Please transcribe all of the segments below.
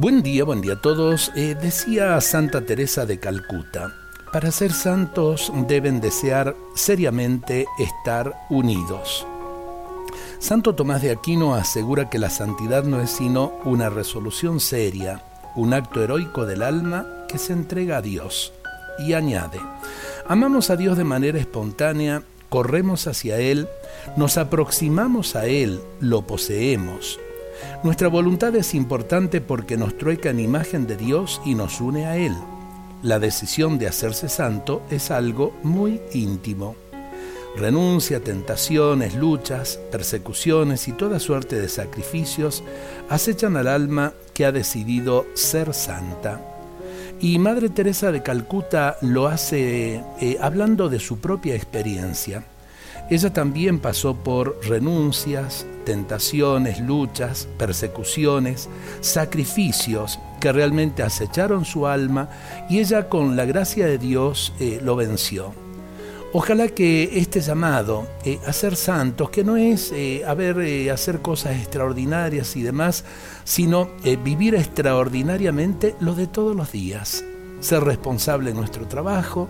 Buen día, buen día a todos. Eh, decía Santa Teresa de Calcuta, para ser santos deben desear seriamente estar unidos. Santo Tomás de Aquino asegura que la santidad no es sino una resolución seria, un acto heroico del alma que se entrega a Dios. Y añade, amamos a Dios de manera espontánea, corremos hacia Él, nos aproximamos a Él, lo poseemos. Nuestra voluntad es importante porque nos trueca en imagen de Dios y nos une a Él. La decisión de hacerse santo es algo muy íntimo. Renuncia, tentaciones, luchas, persecuciones y toda suerte de sacrificios acechan al alma que ha decidido ser santa. Y Madre Teresa de Calcuta lo hace eh, hablando de su propia experiencia. Ella también pasó por renuncias, tentaciones, luchas, persecuciones, sacrificios que realmente acecharon su alma y ella con la gracia de Dios eh, lo venció. Ojalá que este llamado eh, a ser santos, que no es eh, hacer cosas extraordinarias y demás, sino vivir extraordinariamente lo de todos los días, ser responsable en nuestro trabajo,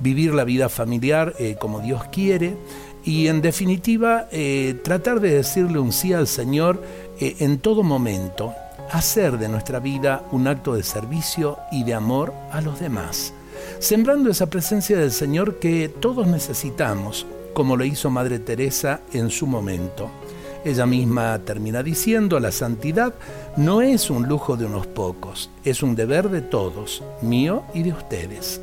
vivir la vida familiar como Dios quiere, y en definitiva eh, tratar de decirle un sí al Señor eh, en todo momento, hacer de nuestra vida un acto de servicio y de amor a los demás, sembrando esa presencia del Señor que todos necesitamos, como lo hizo Madre Teresa en su momento. Ella misma termina diciendo, la santidad no es un lujo de unos pocos, es un deber de todos, mío y de ustedes.